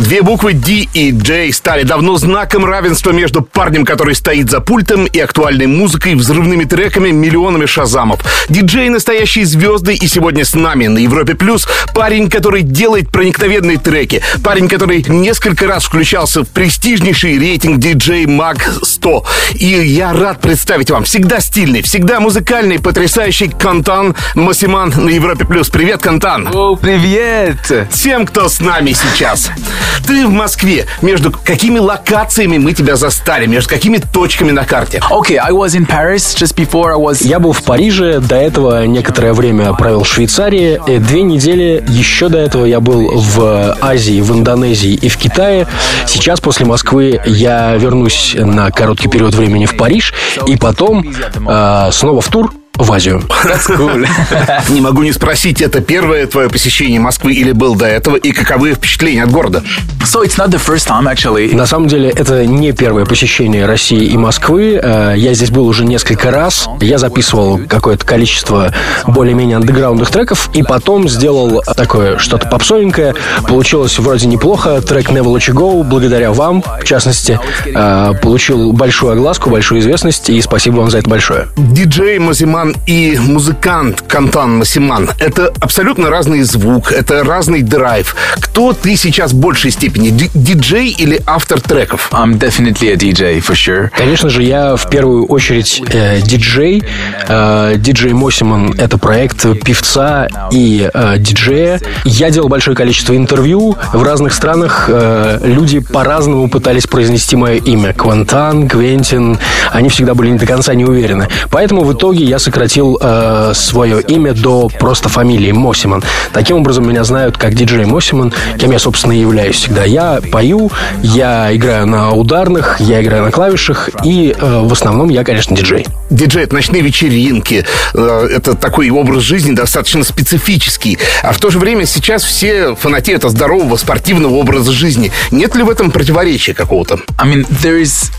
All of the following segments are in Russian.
Две буквы D и J стали давно знаком равенства между парнем, который стоит за пультом, и актуальной музыкой, взрывными треками, миллионами шазамов. Диджей настоящие звезды, и сегодня с нами на Европе Плюс парень, который делает проникновенные треки. Парень, который несколько раз включался в престижнейший рейтинг DJ Mag 100. И я рад представить вам всегда стильный, всегда музыкальный, потрясающий Кантан Масиман на Европе Плюс. Привет, Кантан! О, привет! Всем, кто с нами сейчас. Ты в Москве. Между какими локациями мы тебя застали? Между какими точками на карте? Okay, I was in Paris just before I was... Я был в Париже, до этого некоторое время провел в Швейцарии. И две недели еще до этого я был в Азии, в Индонезии и в Китае. Сейчас, после Москвы, я вернусь на короткий период времени в Париж. И потом э, снова в тур в Азию. That's cool. Не могу не спросить, это первое твое посещение Москвы или был до этого, и каковы впечатления от города? so it's not the first time actually. На самом деле, это не первое посещение России и Москвы. Э, Я здесь был уже несколько раз. Я записывал какое-то количество более-менее андеграундных треков, и потом сделал такое что-то попсовенькое. Получилось вроде неплохо. Трек Never Let You Go, благодаря вам, в частности, э, получил большую огласку, большую известность, и спасибо вам за это большое. Диджей Масиман и музыкант Кантан Масиман — это абсолютно разный звук, это разный драйв. Кто ты сейчас в большей степени, ди- диджей или автор треков? I'm definitely a DJ for sure. Конечно же, я в первую очередь э, диджей. Э, диджей Мосиман — это проект певца и э, диджея. Я делал большое количество интервью. В разных странах э, люди по-разному пытались произнести мое имя. Квантан, Квентин. Они всегда были не до конца не уверены. Поэтому в итоге я сократил э, свое имя до просто фамилии Мосиман. Таким образом, меня знают как диджей Мосиман, кем я, собственно, и являюсь всегда. Я пою, я играю на ударных, я играю на клавишах, и э, в основном я, конечно, диджей. Диджей — это ночные вечеринки, э, это такой образ жизни достаточно специфический. А в то же время сейчас все фанатеют от здорового спортивного образа жизни. Нет ли в этом противоречия какого-то? I mean, there is...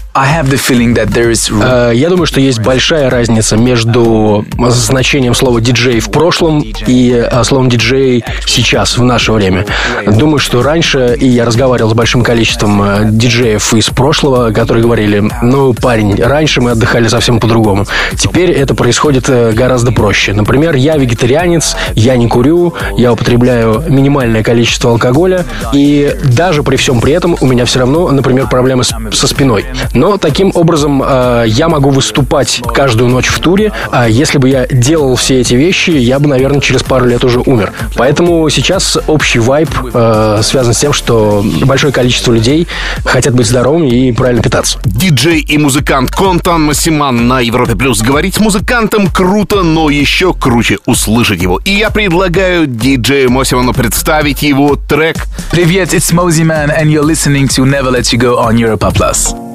Э, Я думаю, что есть большая разница между значением слова диджей в прошлом и э, словом диджей сейчас, в наше время. Думаю, что раньше, и я разговаривал с большим количеством э, диджеев из прошлого, которые говорили, ну, парень, раньше мы отдыхали совсем по-другому. Теперь это происходит гораздо проще. Например, я вегетарианец, я не курю, я употребляю минимальное количество алкоголя, и даже при всем при этом у меня все равно, например, проблемы со спиной. Но таким образом э, я могу выступать каждую ночь в туре, а если бы я делал все эти вещи, я бы, наверное, через пару лет уже умер. Поэтому сейчас общий вайб э, связан с тем, что большое количество людей хотят быть здоровыми и правильно питаться. Диджей и музыкант Контан Масиман на Европе Плюс. Говорить с музыкантом круто, но еще круче услышать его. И я предлагаю диджею Мосиману представить его трек Привет, it's Mosey Man, and you're listening to Never Let You Go on Europa Plus.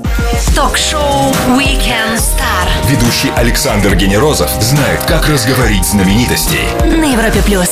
Ток-шоу Weekend Star Ведущий Александр Генерозов знает, как разговорить знаменитостей. на Европе плюс.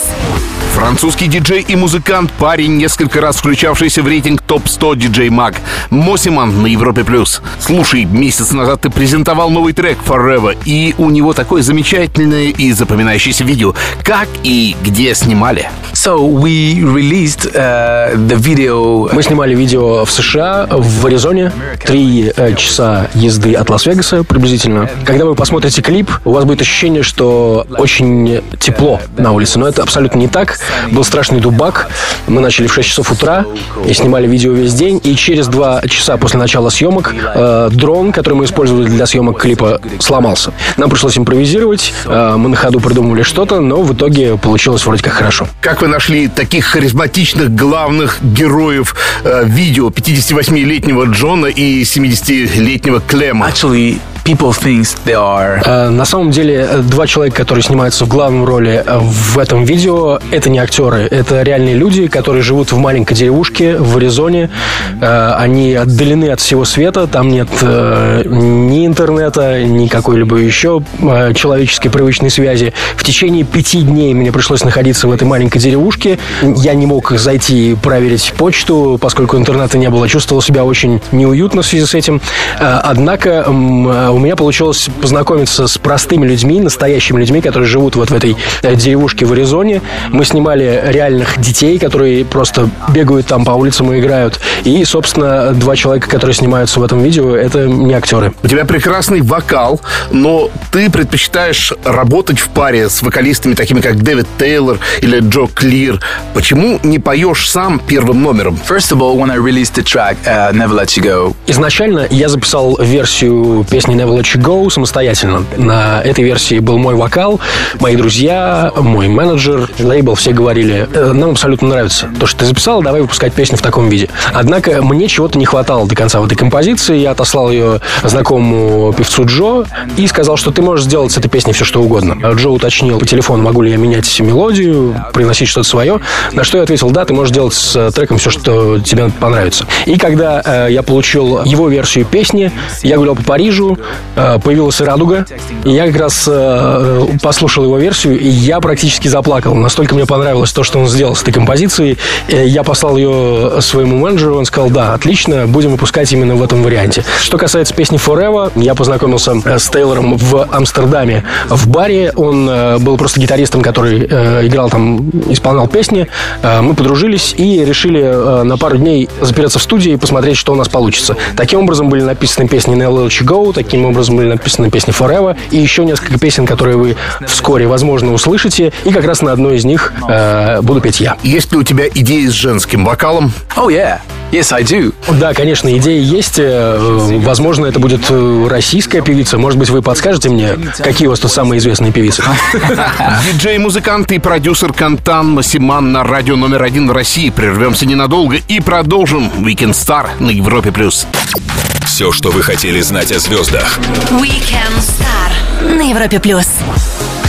Французский диджей и музыкант, парень, несколько раз включавшийся в рейтинг ТОП-100 диджей Маг. Мосиман на Европе+. плюс. Слушай, месяц назад ты презентовал новый трек Forever, и у него такое замечательное и запоминающееся видео. Как и где снимали? So we released uh, the video... Мы снимали видео в США, в Аризоне, три э, часа езды от Лас-Вегаса приблизительно. Когда вы посмотрите клип, у вас будет ощущение, что очень тепло на улице, но это абсолютно не так. Был страшный дубак, мы начали в 6 часов утра и снимали видео весь день, и через два часа после начала съемок э, дрон, который мы использовали для съемок клипа, сломался. Нам пришлось импровизировать, э, мы на ходу придумывали что-то, но в итоге получилось вроде как хорошо. Как вы нашли таких харизматичных главных героев э, видео 58-летнего Джона и 70-летнего Клема? Actually, people think they are... Э, На самом деле, э, два человека, которые снимаются в главной роли э, в этом видео, это не актеры, это реальные люди, которые живут в маленькой деревушке в Аризоне. Они отдалены от всего света, там нет ни интернета, ни какой-либо еще человеческой привычной связи. В течение пяти дней мне пришлось находиться в этой маленькой деревушке. Я не мог зайти и проверить почту, поскольку интернета не было. Чувствовал себя очень неуютно в связи с этим. Однако у меня получилось познакомиться с простыми людьми, настоящими людьми, которые живут вот в этой э, деревушке в Аризоне. Мы снимали реальных детей, которые просто бегают там по улицам и играют. И, собственно, два человека, которые снимаются в этом видео, это не актеры. У тебя прекрасный вокал, но ты предпочитаешь работать в паре с вокалистами, такими как Дэвид Тейлор или Джо Клир. Почему не поешь сам первым номером? First of all, when I released the track uh, Never Let You Go, Изначально я записал версию песни Never Let You Go самостоятельно. На этой версии был мой вокал, мои друзья, мой менеджер, лейбл, все говорили, «Э, нам абсолютно нравится то, что ты записал, давай выпускать песню в таком виде. Однако мне чего-то не хватало до конца в этой композиции, я отослал ее знакомому певцу Джо и сказал, что ты можешь сделать с этой песней все, что угодно. Джо уточнил по телефону, могу ли я менять мелодию, приносить что-то свое, на что я ответил, да, ты можешь делать с э, треком все, что тебе понравится. И когда э, я получил его версию песни, я гулял по Парижу, появилась радуга, и я как раз э, послушал его версию, и я практически заплакал. Настолько мне понравилось то, что он сделал с этой композицией. Э, Я послал ее своему менеджеру, он сказал, да, отлично, будем выпускать именно в этом варианте. Что касается песни Forever, я познакомился э, с Тейлором в Амстердаме в баре. Он э, был просто гитаристом, который э, играл там, исполнял песни. Э, Мы подружились и решили э, на пару дней запереться в студии и посмотреть, что у нас получится. Таким образом были написаны песни Let You Go, таким образом были написаны песни Forever и еще несколько песен, которые вы вскоре, возможно, услышите. И как раз на одной из них э, буду петь я. Есть ли у тебя идеи с женским вокалом? oh yeah, yes I do. Да, конечно, идеи есть. Э, Возможно, это будет э, российская певица. Может быть, вы подскажете мне, какие у вас тут самые известные певицы? Диджей, музыкант и продюсер Кантан Масиман на радио номер один в России. Прервемся ненадолго и продолжим Weekend Star на Европе+. плюс. Все, что вы хотели знать о звездах. Weekend Star на Европе плюс.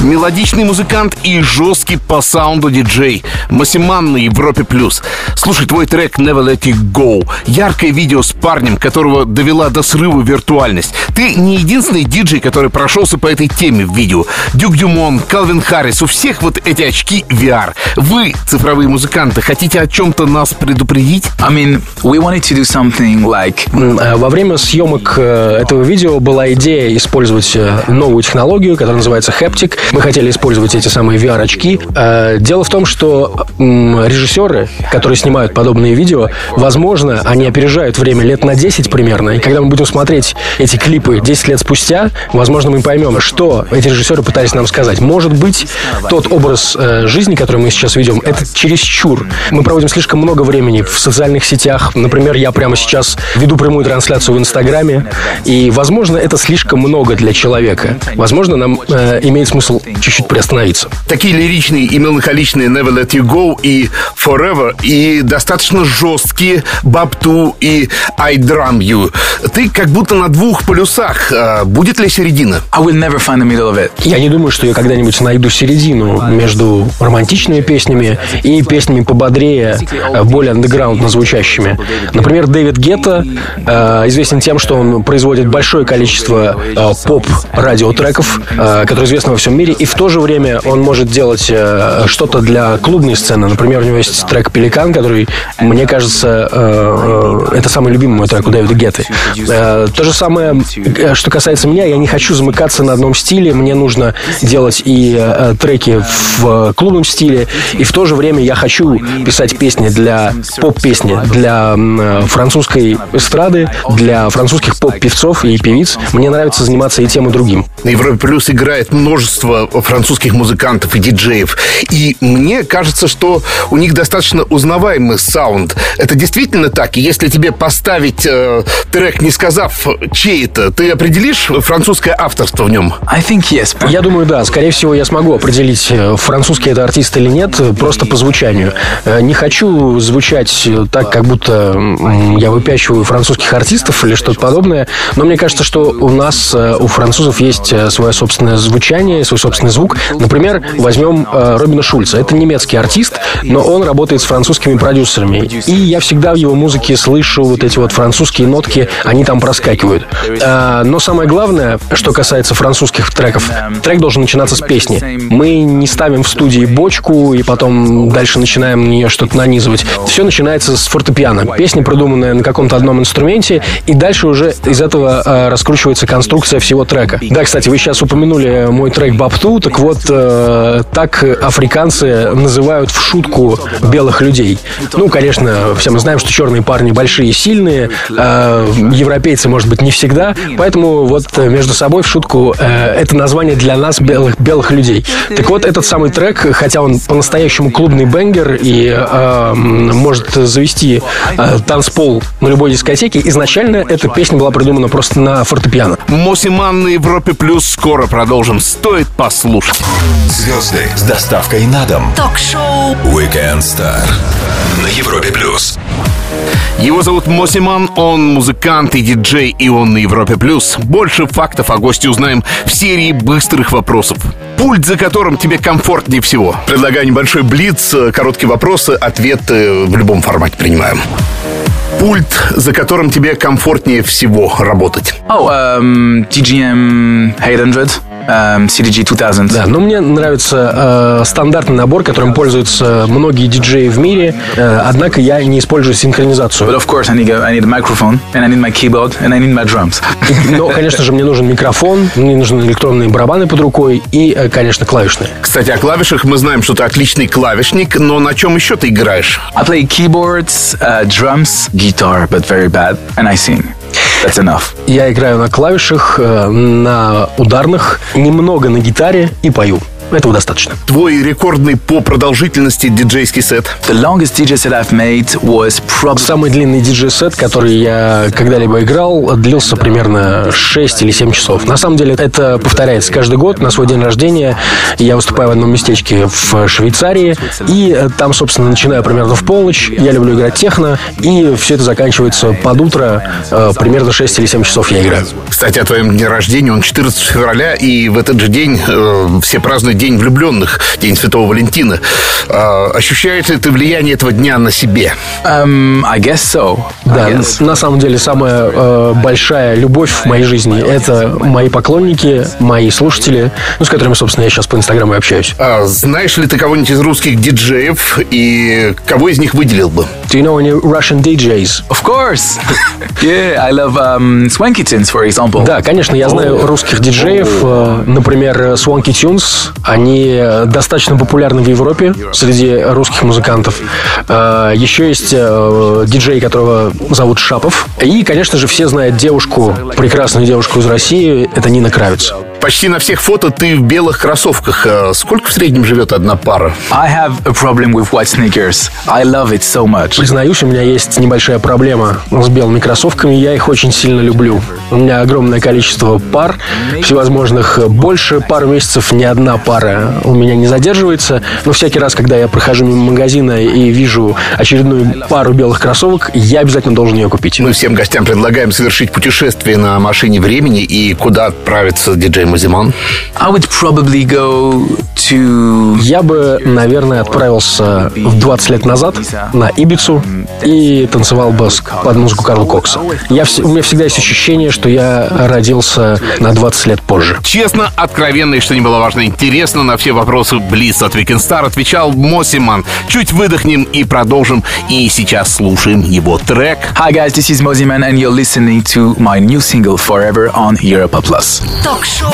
Мелодичный музыкант и жесткий по саунду диджей. Масиман на Европе+. плюс. Слушай, твой трек Never Let It Go. Яркое видео с парнем, которого довела до срыва виртуальность. Ты не единственный диджей, который прошелся по этой теме в видео. Дюк Дюмон, Калвин Харрис, у всех вот эти очки VR. Вы, цифровые музыканты, хотите о чем-то нас предупредить? I mean, we wanted to do something like э, Во время съемок э, этого видео была идея использовать э, новую технологию, которая называется Haptic. Мы хотели использовать эти самые VR-очки. Э, Дело в том, что режиссеры, которые снимают подобные видео, возможно, они опережают время лет на 10 примерно. И когда мы будем смотреть эти клипы 10 лет спустя, возможно, мы поймем, что эти режиссеры пытались нам сказать. Может быть, тот образ э, жизни, который мы сейчас ведем, это чересчур. Мы проводим слишком много времени в социальных сетях. Например, я прямо сейчас веду прямую трансляцию в Инстаграме. И, возможно, это слишком много для человека. Возможно, нам э, имеет смысл чуть-чуть приостановиться. Такие лиричные и меланхоличные Never Let You Go и Forever и достаточно жесткие Бабту и I Drum You. Ты как будто на двух полюсах. А Будет ли середина? I will never find the middle of it. Я не думаю, что я когда-нибудь найду середину между романтичными песнями и песнями пободрее, э, более андеграундно звучащими. Например, Дэвид Гетта э, известен тем, что он производит большое количество э, поп-радиотреков, э, которые известны во всем мире, и в то же время он может делать э, что-то для клубной сцены. Например, у него есть трек «Пеликан», который, мне кажется, э, э, это самый любимый мой трек у Дэвида Гетты. То же самое, что касается меня, я не хочу замыкаться на одном стиле, мне нужно делать и треки в клубном стиле, и в то же время я хочу писать песни для поп-песни, для французской эстрады, для французских поп-певцов и певиц. Мне нравится заниматься и тем, и другим. На Европе Плюс играет множество французских музыкантов и диджеев. И мне кажется, что у них достаточно узнаваемый саунд. Это действительно так? И если тебе поставить э, трек, не сказав, чей это, ты определишь французское авторство в нем? I think yes. Я думаю, да. Скорее всего, я смогу определить, э, французский это артист или нет, э, просто по звучанию. Э, Не хочу звучать э, так, как будто я выпячиваю французских артистов или что-то подобное, но мне кажется, что у нас, э, у французов есть э, свое собственное звучание, свой собственный звук. Например, возьмем э, Робина Шульца. Это немецкий артист, но он работает с французскими продюсерами. И я всегда в его музыке слышу вот эти вот французские нотки, они там проскакивают. А, но самое главное, что касается французских треков, трек должен начинаться с песни. Мы не ставим в студии бочку и потом дальше начинаем на нее что-то нанизывать. Все начинается с фортепиано. Песня, продуманная на каком-то одном инструменте, и дальше уже из этого э, раскручивается конструкция всего трека. Да, кстати, вы сейчас упомянули мой трек «Бапту», так вот, э, так африканцы называют в шутку белых людей. Ну, конечно, все мы знаем, что черные парни большие и сильные, э, европейцы, может быть, не всегда, поэтому вот между собой в шутку э, это название для нас белых, белых людей. Так вот, этот самый трек, хотя он по-настоящему клубный бенгер и э, может завести э, танцпол на любой дискотеке, изначально эта песня была придумана просто на фортепиано. Мосиман на Европе Плюс скоро продолжим. Стоит послушать. Звезды с доставкой на дом. Ток-шоу Weekend Star на Европе плюс. Его зовут Мосиман, он музыкант и диджей, и он на Европе+. плюс. Больше фактов о госте узнаем в серии быстрых вопросов. Пульт, за которым тебе комфортнее всего. Предлагаю небольшой блиц, короткие вопросы, ответы в любом формате принимаем. Пульт, за которым тебе комфортнее всего работать. Oh, um, TGM 800, um, CDG 2000. Да, но мне нравится э, стандартный набор, которым пользуются многие диджеи в мире, э, однако я не использую синхронизацию. But of course, I need, a, I need a microphone, and I need my keyboard, and I need my drums. Но, конечно же, мне нужен микрофон, мне нужны электронные барабаны под рукой и, э, конечно, клавишные. Кстати, о клавишах мы знаем, что ты отличный клавишник, но на чем еще ты играешь? I play keyboards, uh, drums, guitar, but very bad, and I sing. That's enough. Я играю на клавишах, э, на ударных, немного на гитаре и пою. Этого достаточно. Твой рекордный по продолжительности диджейский сет. The longest DJ set I've made was probably Самый длинный диджей-сет, который я когда-либо играл, длился примерно 6 или 7 часов. На самом деле это повторяется каждый год. На свой день рождения я выступаю в одном местечке в Швейцарии. И там, собственно, начинаю примерно в полночь. Я люблю играть техно. И все это заканчивается под утро. Э, Примерно 6 или 7 часов я играю. Кстати, о твоем дне рождения. Он 14 февраля, и в этот же день э, все празднуют День влюбленных, День Святого Валентина. А, ощущаешь ли ты влияние этого дня на себе? um, I guess so. I Да, guess. на самом деле самая э, большая любовь в моей жизни это мои поклонники, мои слушатели, ну, с которыми, собственно, я сейчас по Инстаграму и общаюсь. А, знаешь ли ты кого-нибудь из русских диджеев, и кого из них выделил бы? Do you know any Russian DJs? Of course. yeah, I love um, Swanky Tunes, for example. Да, конечно, я знаю русских диджеев. э, Например, э, Swanky Tunes. Они э, достаточно популярны в Европе среди русских музыкантов. Еще есть диджей, которого зовут Шапов. И, конечно же, все знают девушку, прекрасную девушку из России. Это Нина Кравец. Почти на всех фото ты в белых кроссовках. А Сколько в среднем живет одна пара? I have a problem with white sneakers. I love it so much. Признаюсь, у меня есть небольшая проблема с белыми кроссовками. Я их очень сильно люблю. У меня огромное количество пар всевозможных. Больше пару месяцев ни одна пара у меня не задерживается. Но всякий раз, когда я прохожу мимо магазина и вижу очередную пару белых кроссовок, я обязательно должен ее купить. Мы всем гостям предлагаем совершить путешествие на машине времени и куда отправится диджей Мазиман. I would probably go to Я бы, наверное, отправился в 20 лет назад на Ибицу и танцевал бы с- под музыку Карла Кокса. Я, у меня всегда есть ощущение, что я родился на 20 лет позже. Честно, откровенно и, что не было важно, интересно на все вопросы Близ от Weekend Star отвечал Мосиман. Чуть выдохнем и продолжим. И сейчас слушаем его трек. Hi guys, this is Moziman and you're listening to my new single Forever on Europa Plus. Ток-шоу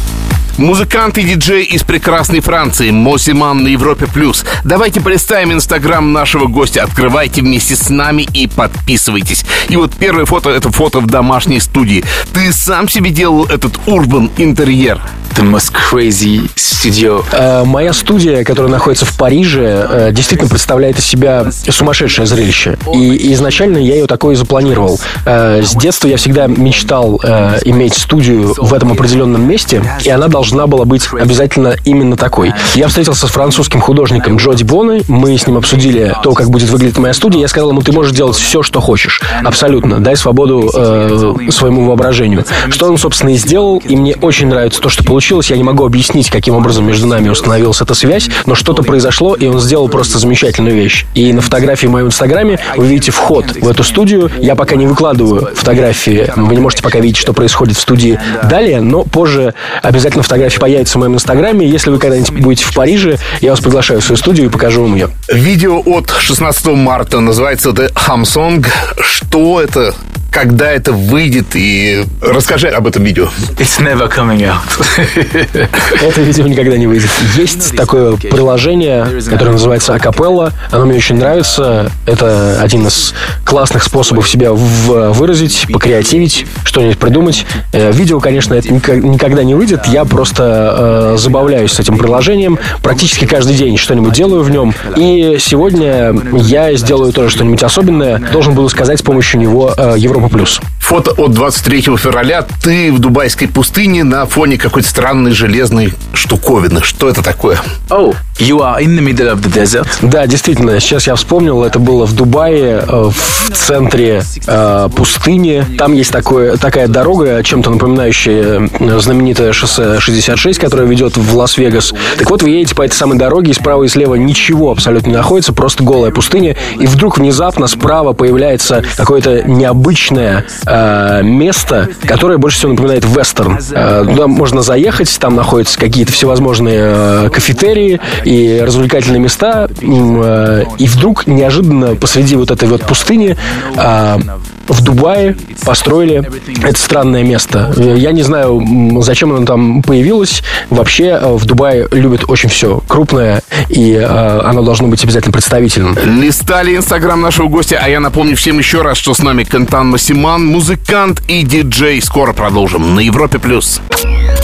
Музыкант и диджей из прекрасной Франции Мосиман на Европе Плюс. Давайте представим инстаграм нашего гостя. Открывайте вместе с нами и подписывайтесь. И вот первое фото — это фото в домашней студии. Ты сам себе делал этот урбан интерьер. The most crazy studio. Э, Моя студия, которая находится в Париже, э, действительно представляет из себя сумасшедшее зрелище. И изначально я ее такое и запланировал. Э, С детства я всегда мечтал э, иметь студию в этом определенном месте, и она должна должна была быть обязательно именно такой. Я встретился с французским художником Джоди Боны, мы с ним обсудили то, как будет выглядеть моя студия. Я сказал ему, ты можешь делать все, что хочешь. Абсолютно. Дай свободу э, своему воображению. Что он, собственно, и сделал, и мне очень нравится то, что получилось. Я не могу объяснить, каким образом между нами установилась эта связь, но что-то произошло, и он сделал просто замечательную вещь. И на фотографии в моем инстаграме вы видите вход в эту студию. Я пока не выкладываю фотографии, вы не можете пока видеть, что происходит в студии далее, но позже обязательно фотографии появятся в моем инстаграме. Если вы когда-нибудь будете в Париже, я вас приглашаю в свою студию и покажу вам ее. Видео от 16 марта называется The Hum Song. Что это? Когда это выйдет, и расскажи об этом видео. It's never coming out. это видео никогда не выйдет. Есть такое приложение, которое называется Акапелла. Оно мне очень нравится. Это один из классных способов себя выразить, покреативить, что-нибудь придумать. Э, видео, конечно, это никогда не выйдет. Я просто э, забавляюсь с этим приложением. Практически каждый день что-нибудь делаю в нем. И сегодня я сделаю тоже что-нибудь особенное. Должен буду сказать с помощью него э, Европа Европа плюс. Фото от 23 февраля. Ты в дубайской пустыне на фоне какой-то странной железной штуковины. Что это такое? Oh, you are in the middle of the desert. Да, действительно. Сейчас я вспомнил. Это было в Дубае, э, в центре э, пустыни. Там есть такое, такая дорога, чем-то напоминающая э, знаменитое шоссе 66, которое ведет в Лас-Вегас. Так вот, вы едете по этой самой дороге, и справа и слева ничего абсолютно не находится, просто голая пустыня. И вдруг внезапно справа появляется какое-то необычное э, место, которое больше всего напоминает вестерн. Э, туда можно заехать, там находятся какие-то всевозможные э, кафетерии и развлекательные места. И вдруг неожиданно посреди вот этой вот пустыни в Дубае построили это странное место. Я не знаю, зачем оно там появилось. Вообще в Дубае любят очень все крупное, и э, оно должно быть обязательно представительным. Листали инстаграм нашего гостя, а я напомню всем еще раз, что с нами Кантан Масиман, музыкант и диджей. Скоро продолжим на Европе+. плюс.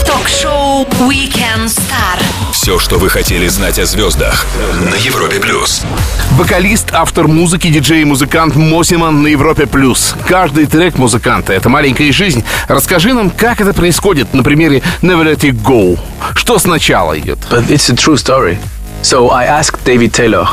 Ток-шоу Weekend Star. Все, что вы хотели знать о звездах на Европе+. плюс. Вокалист, автор музыки, диджей и музыкант Мосиман на Европе+. плюс. Каждый трек музыканта — это маленькая жизнь. Расскажи нам, как это происходит на примере Never Let It Go. Что сначала идет? But it's a true story. So I asked David Taylor,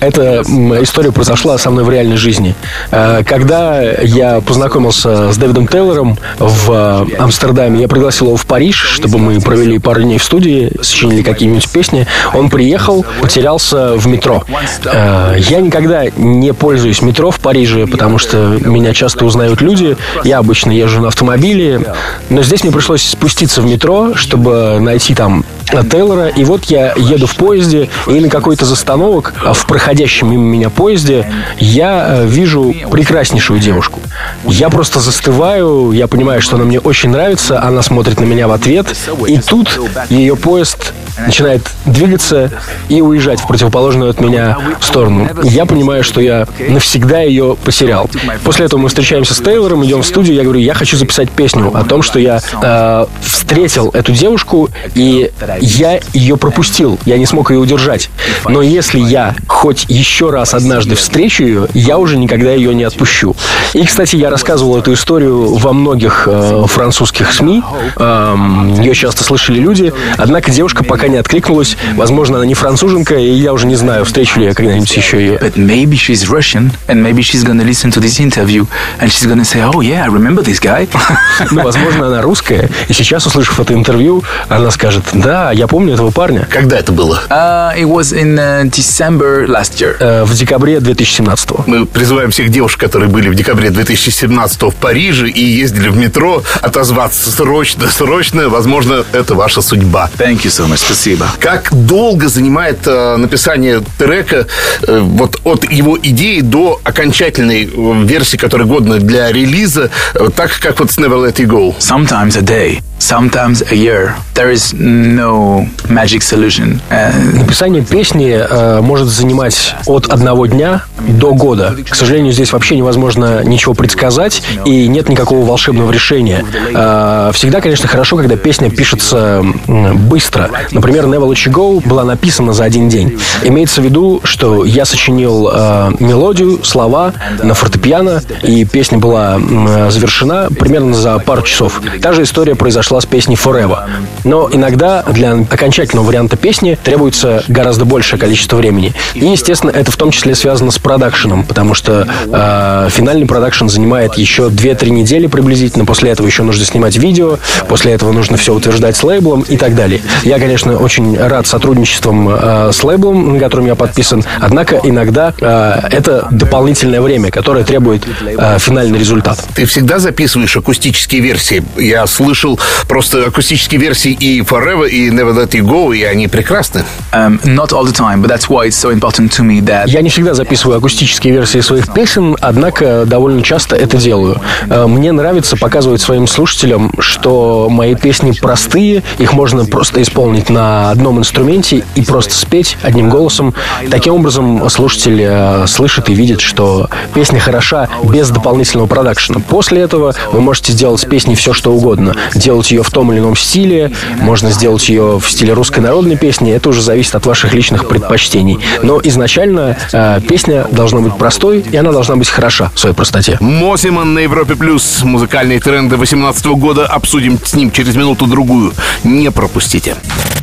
Эта история произошла со мной в реальной жизни. Э, когда я познакомился с Дэвидом Тейлором в э, Амстердаме, я пригласил его в Париж, чтобы мы провели пару дней в студии, сочинили какие-нибудь песни. Он приехал, потерялся в метро. Э, я никогда не пользуюсь метро в Париже, потому что меня часто узнают люди. Я обычно езжу на автомобиле, но здесь мне пришлось спуститься в метро, чтобы найти там Тейлора и вот я еду в поезде, и на какой-то застановок а в проходящем мимо меня поезде я э, вижу прекраснейшую девушку. Я просто застываю, я понимаю, что она мне очень нравится, она смотрит на меня в ответ, и тут ее поезд начинает двигаться и уезжать в противоположную от меня сторону. Я понимаю, что я навсегда ее потерял. После этого мы встречаемся с Тейлором, идем в студию, я говорю, я хочу записать песню о том, что я э, встретил эту девушку, и я ее пропустил, я не смог ее удержать. Но если я хоть еще раз однажды встречу ее, я уже никогда ее не отпущу. И, кстати, я рассказывал эту историю во многих э, французских СМИ. Э, ее часто слышали люди. Однако девушка пока пока не откликнулась. Возможно, она не француженка, и я уже не знаю, встречу ли я когда-нибудь еще ее. But maybe she's Russian, and maybe she's gonna listen to this interview, and she's gonna say, oh yeah, I remember this guy. ну, возможно, она русская, и сейчас, услышав это интервью, она скажет, да, я помню этого парня. Когда это было? Uh, it was in uh, December last year. Uh, в декабре 2017 -го. Мы призываем всех девушек, которые были в декабре 2017 в Париже и ездили в метро, отозваться срочно, срочно. Возможно, это ваша судьба. Thank you so much. Спасибо. Как долго занимает э, написание трека э, вот от его идеи до окончательной э, версии, которая годна для релиза, э, так как вот с Never Let It Go? Sometimes a day. Sometimes a year. There is no magic solution. Uh, Написание песни э, может занимать от одного дня до года. К сожалению, здесь вообще невозможно ничего предсказать, и нет никакого волшебного решения. Э, всегда, конечно, хорошо, когда песня пишется быстро. Например, Never Let You Go была написана за один день. Имеется в виду, что я сочинил э, мелодию, слова на фортепиано, и песня была м, завершена примерно за пару часов. Та же история произошла с песней Forever. Но иногда для окончательного варианта песни требуется гораздо большее количество времени. И, естественно, это в том числе связано с продакшеном, потому что э, финальный продакшн занимает еще 2-3 недели приблизительно. После этого еще нужно снимать видео, после этого нужно все утверждать с лейблом и так далее. Я, конечно, очень рад сотрудничеством э, с лейблом, на котором я подписан, однако иногда э, это дополнительное время, которое требует э, финальный результат. Ты всегда записываешь акустические версии? Я слышал просто акустические версии и Forever, и Never Let You Go, и они прекрасны. um, not all the time, but that's why it's so important to me that Я не всегда записываю акустические версии своих песен, однако довольно часто это делаю. Э, Мне нравится показывать своим слушателям, что мои песни простые, их можно просто исполнить на одном инструменте и просто спеть одним голосом. Таким образом, слушатель э, слышит и видит, что песня хороша без дополнительного продакшена. После этого вы можете сделать с песней все, что угодно. Делать ее в том или ином стиле, можно сделать ее в стиле русской народной песни, это уже зависит от ваших личных предпочтений. Но изначально э, песня должна быть простой, и она должна быть хороша в своей простоте. Мосиман на Европе Плюс. Музыкальные тренды 2018 года обсудим с ним через минуту-другую. Не пропустите.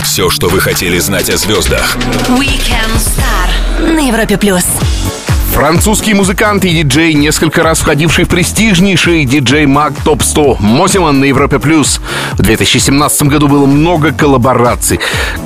Все, что вы хотели знать о звездах. Weekend Star на Европе плюс. Французский музыкант и диджей, несколько раз входивший в престижнейший диджей Маг Топ 100 Мосиман на Европе Плюс. В 2017 году было много коллабораций.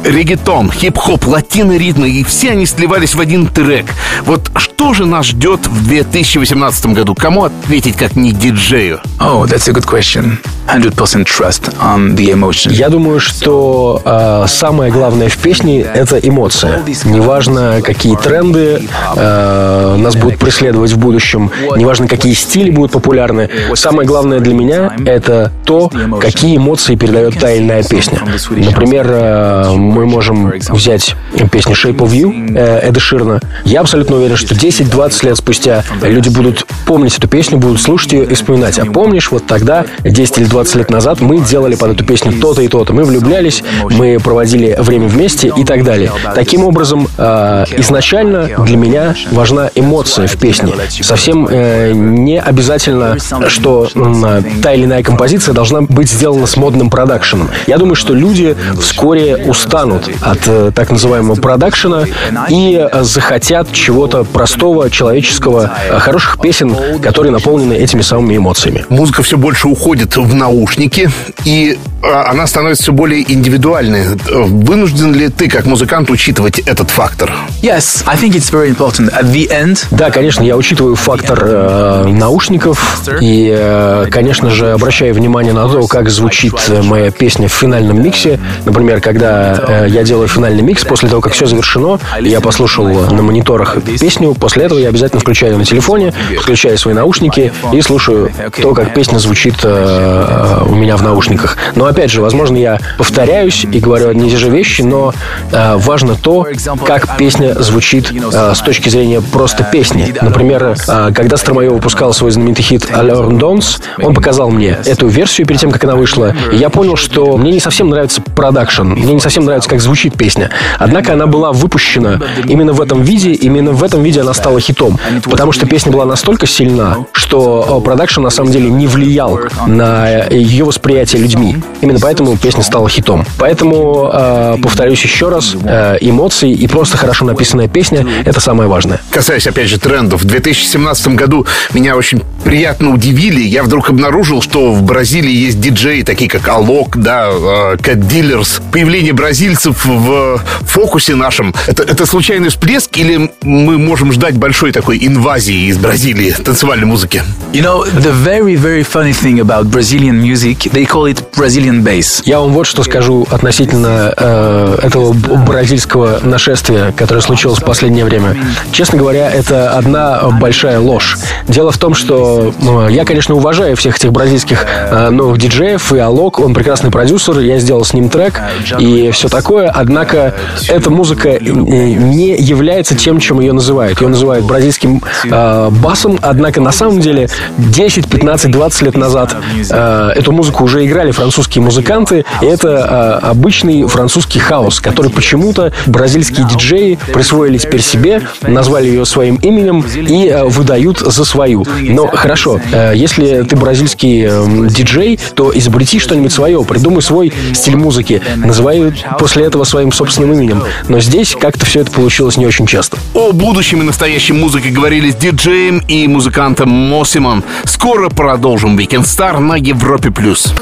Регетон, хип-хоп, латино ритмы, и все они сливались в один трек. Вот что же нас ждет в 2018 году? Кому ответить, как не диджею? oh, that's a good question. 100% trust on the emotion. Я думаю, что э, самое главное в песне — это эмоция. Неважно, какие тренды э, нас будут преследовать в будущем, неважно, какие стили будут популярны. Самое главное для меня — это то, какие эмоции передает та или иная песня. Например, э, мы можем взять песню «Shape of You» э, Эда Ширна. Я абсолютно уверен, что 10-20 лет спустя люди будут помнить эту песню, будут слушать ее и вспоминать. А помнишь, вот тогда, 10 или 20 лет назад, мы делали под эту песню то-то и то-то. Мы влюблялись, мы проводили время вместе и так далее. Таким образом, э, изначально для меня важна эмоция в песне. Совсем э, не обязательно, что м, та или иная композиция должна быть сделана с модным продакшеном. Я думаю, что люди вскоре устанут от э, так называемого продакшена и э, захотят чего-то простого, человеческого, э, хороших песен, которые наполнены этими самыми эмоциями. Музыка все больше уходит в наушники, и а, она становится все более индивидуальной. Вынужден ли ты, как музыкант, учитывать этот фактор? Yes, I think it's very important. At the end, Да, конечно, я учитываю фактор э, наушников и, э, конечно же, обращаю внимание на то, как звучит э, моя песня в финальном миксе. Например, когда э, я делаю финальный микс, после того, как все завершено, я послушал на мониторах песню, после этого я обязательно включаю ее на телефоне, включаю свои наушники и слушаю то, как песня звучит э, у меня в наушниках. Но, опять же, возможно, я повторяюсь и говорю одни и те же вещи, но э, важно то, как песня звучит э, с точки зрения просто песни. Например, э, когда Stromae выпускал свой знаменитый хит «Alors on danse», он показал мне эту версию перед тем, как она вышла, и я понял, что мне не совсем нравится продакшн, мне не совсем нравится, как звучит песня. Однако она была выпущена именно в этом виде, именно в этом виде она стала хитом, потому что песня была настолько сильна, что э, продакшн на самом деле не влиял на ее восприятие людьми. Именно поэтому песня стала хитом. Поэтому, э, повторюсь еще раз, э, эмоции и просто хорошо написанная песня — это самое важное. Касаясь, опять же, трендов, в 2017 году меня очень приятно удивили. Я вдруг обнаружил, что в Бразилии есть диджеи, такие как Алок, да, э, Cat Dealers. Появление бразильцев в фокусе нашем, это, это случайный всплеск или мы можем ждать ждать большой такой инвазии из Бразилии танцевальной музыки? You know, the very, very funny thing about Brazilian music, they call it Brazilian bass. Я вам вот что скажу относительно э, этого бразильского нашествия, которое случилось в последнее время. Честно говоря, это одна большая ложь. Дело в том, что э, я, конечно, уважаю всех этих бразильских э, новых диджеев, и Алок, он прекрасный продюсер, я сделал с ним трек и все такое, однако эта музыка э, не является тем, чем ее называют. Ее называют бразильским э, басом, однако на самом деле 10, 15, 20 лет назад э, эту музыку уже играли французские музыканты, и это э, обычный французский хаос, который почему-то бразильские диджеи присвоили теперь себе, назвали ее своим именем и э, выдают за свою. Но хорошо, э, если ты бразильский э, диджей, то изобрети что-нибудь свое, придумай свой стиль музыки, называй после этого своим собственным именем. Но здесь как-то все это получилось не очень часто. О будущем настоящей музыке говорили с диджеем и музыкантом Мосимом. Скоро продолжим Weekend Star на Европе+. плюс.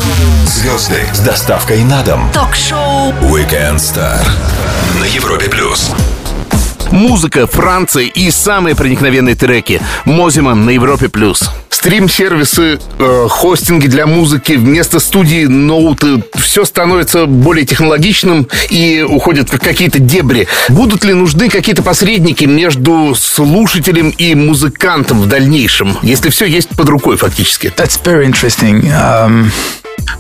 Звезды с доставкой на дом. Ток-шоу Weekend Star на Европе плюс. Музыка, Франция и самые проникновенные треки. Мозиман на Европе+. плюс. Стрим-сервисы, э, хостинги для музыки, вместо студии ноуты. Все становится более технологичным и уходит в какие-то дебри. Будут ли нужны какие-то посредники между слушателем и музыкантом в дальнейшем, если все есть под рукой фактически? That's very interesting. Um,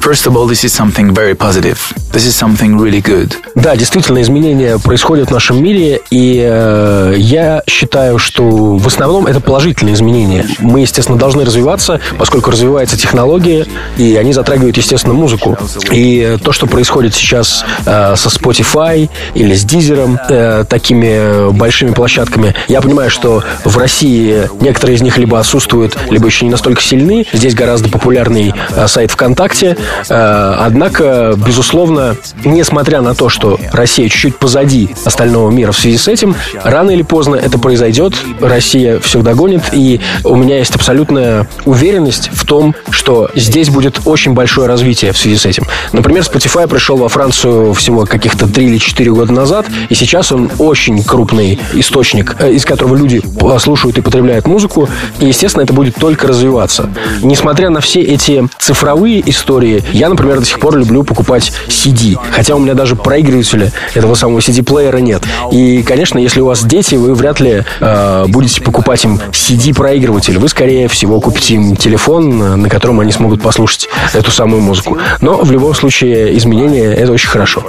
first of all, this is something very positive. This is something really good. Да, действительно, изменения происходят в нашем мире, и э, я считаю, что в основном это положительные изменения. Мы, естественно, должны развиваться, поскольку развивается технология, и они затрагивают, естественно, музыку. И то, что происходит сейчас э, со Spotify или с Deezer, э, такими большими площадками, я понимаю, что в России некоторые из них либо отсутствуют, либо еще не настолько сильны. Здесь гораздо популярный э, сайт ВКонтакте. Э, однако, безусловно, несмотря на то, что Россия чуть-чуть позади остального мира в связи с этим, рано или поздно это произойдет. Россия все догонит, и у меня есть абсолютная уверенность в том, что здесь будет очень большое развитие в связи с этим. Например, Spotify пришел во Францию всего каких-то 3 или 4 года назад, и сейчас он очень крупный источник, э, из которого люди слушают и потребляют музыку, и, естественно, это будет только развиваться. Несмотря на все эти цифровые истории, я, например, до сих пор люблю покупать CD, хотя у меня даже проигрывателя этого самого CD-плеера нет. И, конечно, если у вас дети, вы вряд ли э, будете покупать им CD-проигрыватель. Вы, скорее всего, купите им телефон, на котором они смогут послушать эту самую музыку. Но в любом случае изменения это очень хорошо.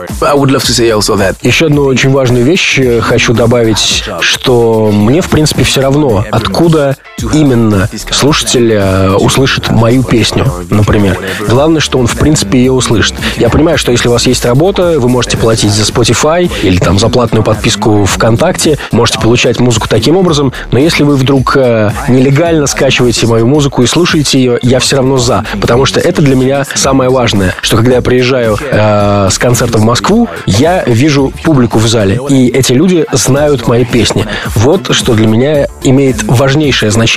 Еще одну очень важную вещь э, хочу добавить, что мне, в принципе, все равно, откуда именно слушатель э, услышит мою песню, например. Главное, что он, в принципе, ее услышит. Я понимаю, что если у вас есть работа, вы можете платить за Spotify или там за платную подписку ВКонтакте, можете получать музыку таким образом, но если вы вдруг э, нелегально скачиваете мою музыку и слушаете ее, я все равно за, потому что это для меня самое важное, что когда я приезжаю э, с концерта в Москву, я вижу публику в зале, и эти люди знают мои песни. Вот что для меня имеет важнейшее значение,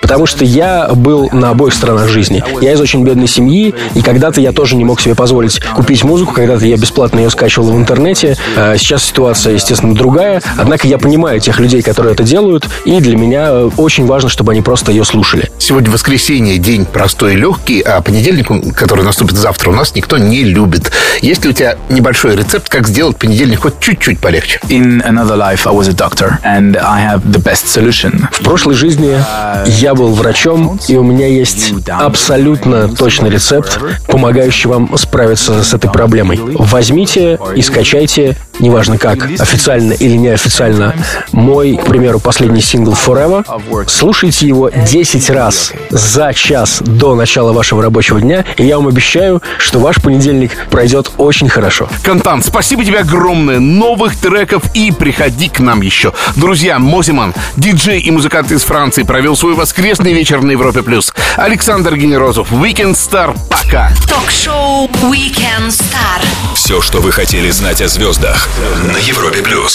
потому что я был на обоих сторонах жизни. Я из очень бедной семьи, и когда-то я тоже не мог себе позволить купить музыку, когда-то я бесплатно ее скачивал в интернете. Э, Сейчас ситуация, естественно, другая, однако я понимаю тех людей, которые это делают, и для меня э, очень важно, чтобы они просто ее слушали. Сегодня воскресенье, день простой и легкий, а понедельник, который наступит завтра, у нас никто не любит. Есть ли у тебя небольшой рецепт, как сделать понедельник хоть чуть-чуть полегче? in another life I was a doctor and I have the best solution. В прошлой жизни я был врачом, и у меня есть абсолютно точный рецепт, помогающий вам справиться с этой проблемой. Возьмите и скачайте, неважно как, официально или неофициально, мой, к примеру, последний сингл Forever. Слушайте его 10 раз за час до начала вашего рабочего дня, и я вам обещаю, что ваш понедельник пройдет очень хорошо. Кантан, спасибо тебе огромное. Новых треков и приходи к нам еще. Друзья, Мозиман, диджей и музыкант из Франции, провел свой воскресный вечер на Европе+. плюс. Александр Генерозов, Weekend Star. Пока. Ток-шоу Weekend Star. Все, что вы хотели знать о звездах на Европе плюс.